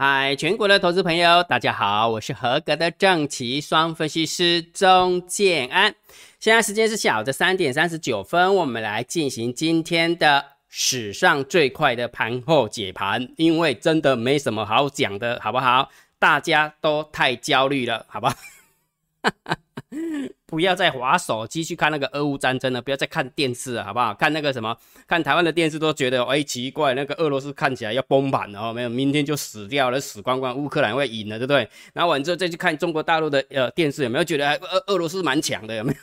嗨，全国的投资朋友，大家好，我是合格的正奇双分析师钟建安。现在时间是下午的三点三十九分，我们来进行今天的史上最快的盘后解盘，因为真的没什么好讲的，好不好？大家都太焦虑了，好吧？不要再划手机去看那个俄乌战争了，不要再看电视了，好不好？看那个什么，看台湾的电视都觉得，哎，奇怪，那个俄罗斯看起来要崩盘了，没有，明天就死掉了，死光光，乌克兰会赢了，对不对？然后完之后再去看中国大陆的呃电视，有没有觉得俄俄罗斯蛮强的？有没有？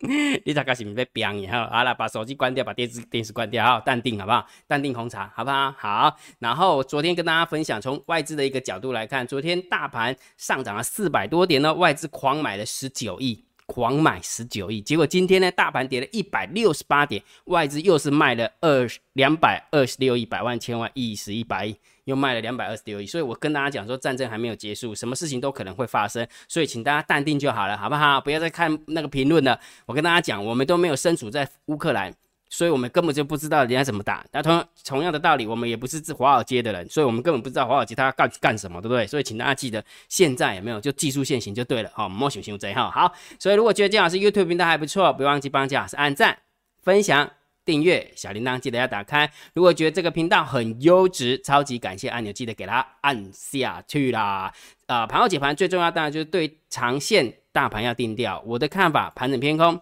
你大概是不被彪以后，好了，把手机关掉，把电视电视关掉，好，淡定好不好？淡定红茶好不好？好。然后昨天跟大家分享，从外资的一个角度来看，昨天大盘上涨了四百多点呢，外资狂买了十九亿，狂买十九亿。结果今天呢，大盘跌了一百六十八点，外资又是卖了二两百二十六亿，百万千万亿十一百亿。又卖了两百二十六亿，所以我跟大家讲说，战争还没有结束，什么事情都可能会发生，所以请大家淡定就好了，好不好？不要再看那个评论了。我跟大家讲，我们都没有身处在乌克兰，所以我们根本就不知道人家怎么打。那同同样的道理，我们也不是治华尔街的人，所以我们根本不知道华尔街他要干干什么，对不对？所以请大家记得，现在有没有就技术线型就对了，好，莫想想这哈。好，所以如果觉得姜老师 YouTube 频道还不错，不要忘记帮姜老师按赞、分享。订阅小铃铛记得要打开。如果觉得这个频道很优质，超级感谢按钮记得给它按下去啦。啊，盘后解盘最重要当然就是对长线大盘要定调。我的看法，盘整偏空。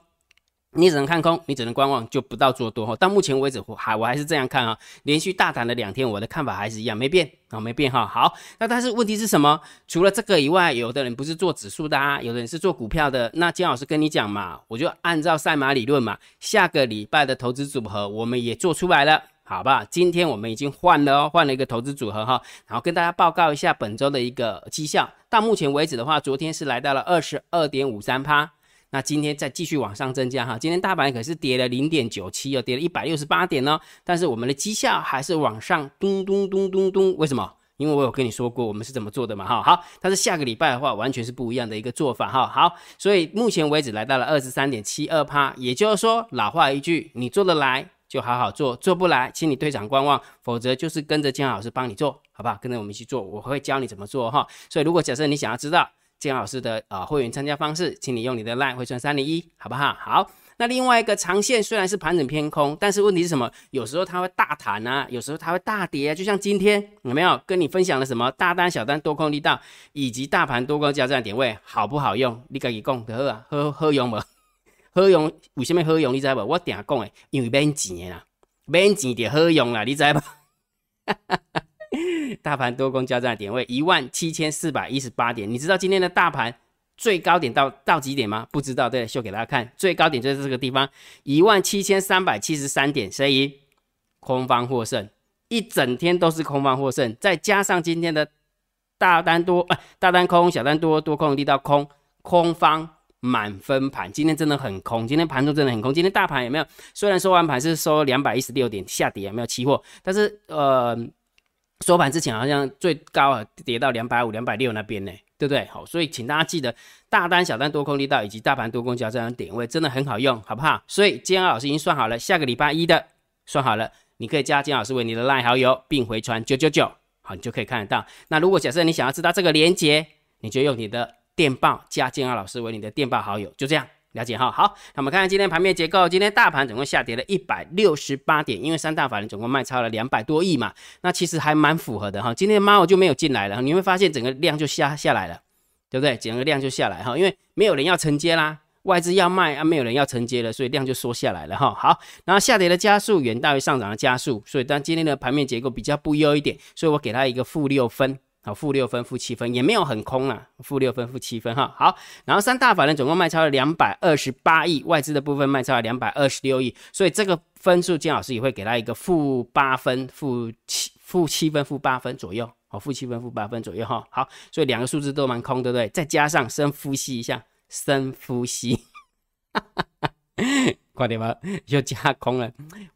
你只能看空，你只能观望，就不到做多哈。到目前为止，我还我还是这样看啊。连续大胆了两天，我的看法还是一样，没变啊，没变哈。好，那但是问题是什么？除了这个以外，有的人不是做指数的啊，有的人是做股票的。那金老师跟你讲嘛，我就按照赛马理论嘛，下个礼拜的投资组合我们也做出来了，好吧？今天我们已经换了哦，换了一个投资组合哈，然后跟大家报告一下本周的一个绩效。到目前为止的话，昨天是来到了二十二点五三趴。那今天再继续往上增加哈，今天大盘可是跌了零点九七哦，跌了一百六十八点呢。但是我们的绩效还是往上咚咚咚咚咚，为什么？因为我有跟你说过我们是怎么做的嘛哈。好，但是下个礼拜的话完全是不一样的一个做法哈。好，所以目前为止来到了二十三点七二趴，也就是说老话一句，你做得来就好好做，做不来，请你退场观望，否则就是跟着姜老师帮你做，好不好？跟着我们一起做，我会教你怎么做哈。所以如果假设你想要知道。建老师的呃会员参加方式，请你用你的 line 回传三零一，好不好？好，那另外一个长线虽然是盘整偏空，但是问题是什么？有时候它会大弹啊，有时候它会大跌啊。就像今天有没有跟你分享了什么大单、小单、多空力道，以及大盘多空交战点位好不好用？你自己讲得好啊，好好用不？好用？为什么好用？你知不？我定讲诶，因为免钱啦，免钱就好用啦，你知不？大盘多空交战点位一万七千四百一十八点，你知道今天的大盘最高点到到几点吗？不知道，对，秀给大家看，最高点就是这个地方一万七千三百七十三点，所以空方获胜，一整天都是空方获胜，再加上今天的大单多，啊大单空，小单多，多空力道空，空方满分盘，今天真的很空，今天盘中真的很空，今天大盘有没有？虽然收完盘是收两百一十六点下跌，有没有期货？但是呃。收盘之前好像最高啊跌到两百五、两百六那边呢，对不对？好，所以请大家记得大单、小单多空力道以及大盘多空交战的点位真的很好用，好不好？所以金安老师已经算好了，下个礼拜一的算好了，你可以加金老师为你的 LINE 好友，并回传九九九，好，你就可以看得到。那如果假设你想要知道这个连接，你就用你的电报加金安老师为你的电报好友，就这样。了解哈，好，那我们看看今天盘面结构。今天大盘总共下跌了一百六十八点，因为三大法人总共卖超了两百多亿嘛，那其实还蛮符合的哈。今天猫就没有进来了，你会发现整个量就下下来了，对不对？整个量就下来哈，因为没有人要承接啦，外资要卖啊，没有人要承接了，所以量就缩下来了哈。好，然后下跌的加速远大于上涨的加速，所以当今天的盘面结构比较不优一点，所以我给它一个负六分。好，负六分、负七分也没有很空啊，负六分、负七分哈。好，然后三大法人总共卖超了两百二十八亿，外资的部分卖超了两百二十六亿，所以这个分数金老师也会给他一个负八分、负七、负七分、负八分左右。好，负七分、负八分左右哈。好，所以两个数字都蛮空，对不对？再加上深呼吸一下，深呼吸，快点吧，又加空了。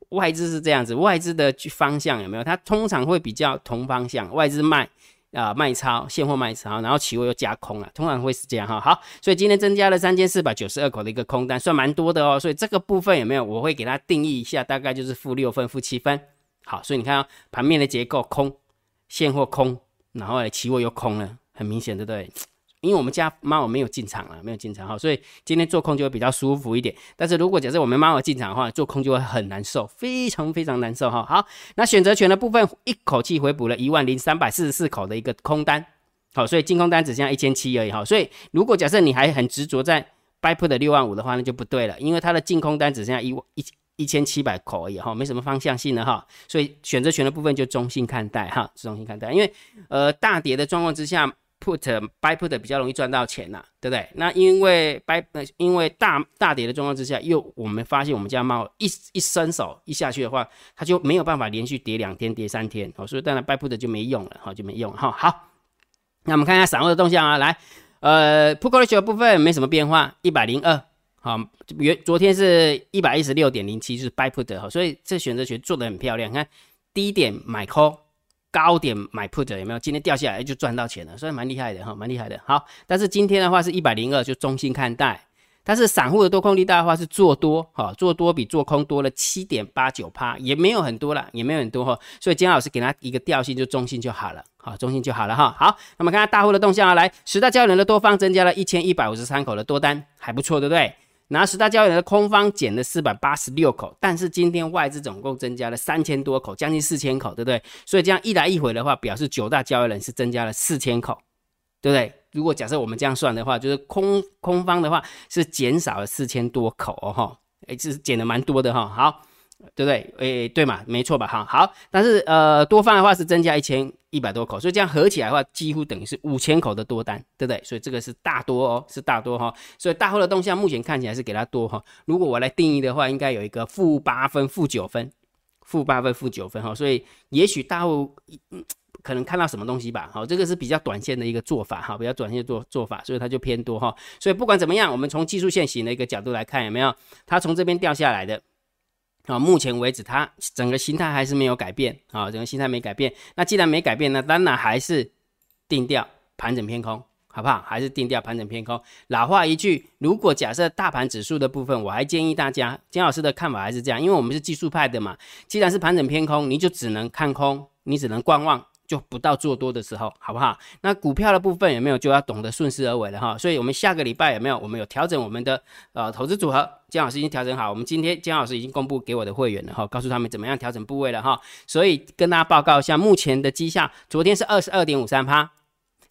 外资是这样子，外资的方向有没有？它通常会比较同方向，外资卖。啊，卖超现货卖超，然后期货又加空了，通常会是这样哈。好，所以今天增加了三千四百九十二口的一个空单，算蛮多的哦。所以这个部分有没有？我会给它定义一下，大概就是负六分、负七分。好，所以你看啊，盘面的结构空，现货空，然后期货又空了，很明显，对不对？因为我们家猫没有进场了，没有进场哈，所以今天做空就会比较舒服一点。但是如果假设我们猫进场的话，做空就会很难受，非常非常难受哈。好，那选择权的部分一口气回补了一万零三百四十四口的一个空单，好，所以净空单只剩下一千七而已哈。所以如果假设你还很执着在 buy put 的六万五的话，那就不对了，因为它的净空单只剩下一万一一千七百口而已哈，没什么方向性的哈。所以选择权的部分就中性看待哈，中性看待，因为呃大跌的状况之下。Put buy put 比较容易赚到钱呐，对不对？那因为 buy 因为大大跌的状况之下，又我们发现我们家猫一一伸手一下去的话，它就没有办法连续跌两天跌三天哦，所以当然 buy put 就没用了哈，就没用哈。好，那我们看一下散户的动向啊，来，呃，put ratio 部分没什么变化，一百零二，好，原昨天是一百一十六点零七，就是 buy put 哈，所以这选择权做的很漂亮，看低点买 call。高点买 put 有没有？今天掉下来就赚到钱了，所以蛮厉害的哈，蛮厉害的。好，但是今天的话是一百零二，就中心看待。但是散户的多空力大的话是做多，哈，做多比做空多了七点八九趴，也没有很多了，也没有很多哈。所以金老师给他一个调性，就中性就好了，好，中性就好了哈。好，那么看下大户的动向啊，来，十大交易人的多方增加了一千一百五十三口的多单，还不错，对不对？拿十大交易的空方减了四百八十六口，但是今天外资总共增加了三千多口，将近四千口，对不对？所以这样一来一回的话，表示九大交易人是增加了四千口，对不对？如果假设我们这样算的话，就是空空方的话是减少了四千多口哦，哈，哎，这是减的蛮多的哈，好。对不对？诶，对嘛，没错吧？哈，好，但是呃，多方的话是增加一千一百多口，所以这样合起来的话，几乎等于是五千口的多单，对不对？所以这个是大多哦，是大多哈。所以大后的动向目前看起来是给它多哈。如果我来定义的话，应该有一个负八分、负九分、负八分、负九分哈。所以也许大户可能看到什么东西吧。好，这个是比较短线的一个做法哈，比较短线做做法，所以它就偏多哈。所以不管怎么样，我们从技术线型的一个角度来看，有没有它从这边掉下来的？啊，目前为止，它整个心态还是没有改变啊，整个心态没改变。那既然没改变，那当然还是定调盘整偏空，好不好？还是定调盘整偏空。老话一句，如果假设大盘指数的部分，我还建议大家，金老师的看法还是这样，因为我们是技术派的嘛。既然是盘整偏空，你就只能看空，你只能观望。就不到做多的时候，好不好？那股票的部分有没有就要懂得顺势而为了哈？所以，我们下个礼拜有没有？我们有调整我们的呃投资组合，姜老师已经调整好。我们今天姜老师已经公布给我的会员了哈，告诉他们怎么样调整部位了哈。所以跟大家报告一下，目前的绩效，昨天是二十二点五三趴，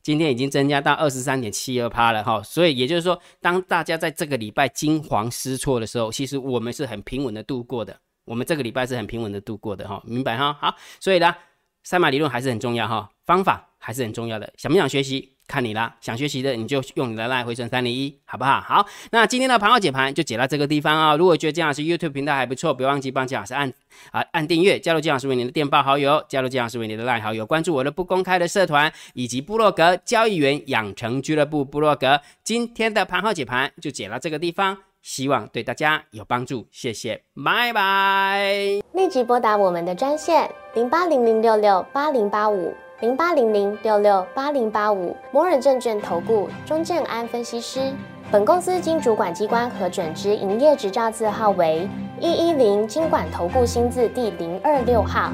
今天已经增加到二十三点七二趴了哈。所以也就是说，当大家在这个礼拜惊慌失措的时候，其实我们是很平稳的度过的。我们这个礼拜是很平稳的度过的哈，明白哈？好，所以呢。赛马理论还是很重要哈，方法还是很重要的。想不想学习，看你啦。想学习的，你就用你的赖回存三零一，好不好？好，那今天的盘后解盘就解到这个地方啊。如果觉得姜老师 YouTube 频道还不错，别忘记帮姜老师按啊按订阅，加入姜老师为你的电报好友，加入姜老师为你的赖好友，关注我的不公开的社团以及部落格交易员养成俱乐部部落格。今天的盘后解盘就解到这个地方。希望对大家有帮助，谢谢，拜拜。立即拨打我们的专线零八零零六六八零八五零八零零六六八零八五摩尔证券投顾钟正安分析师。本公司经主管机关核准之营业执照字号为一一零金管投顾新字第零二六号。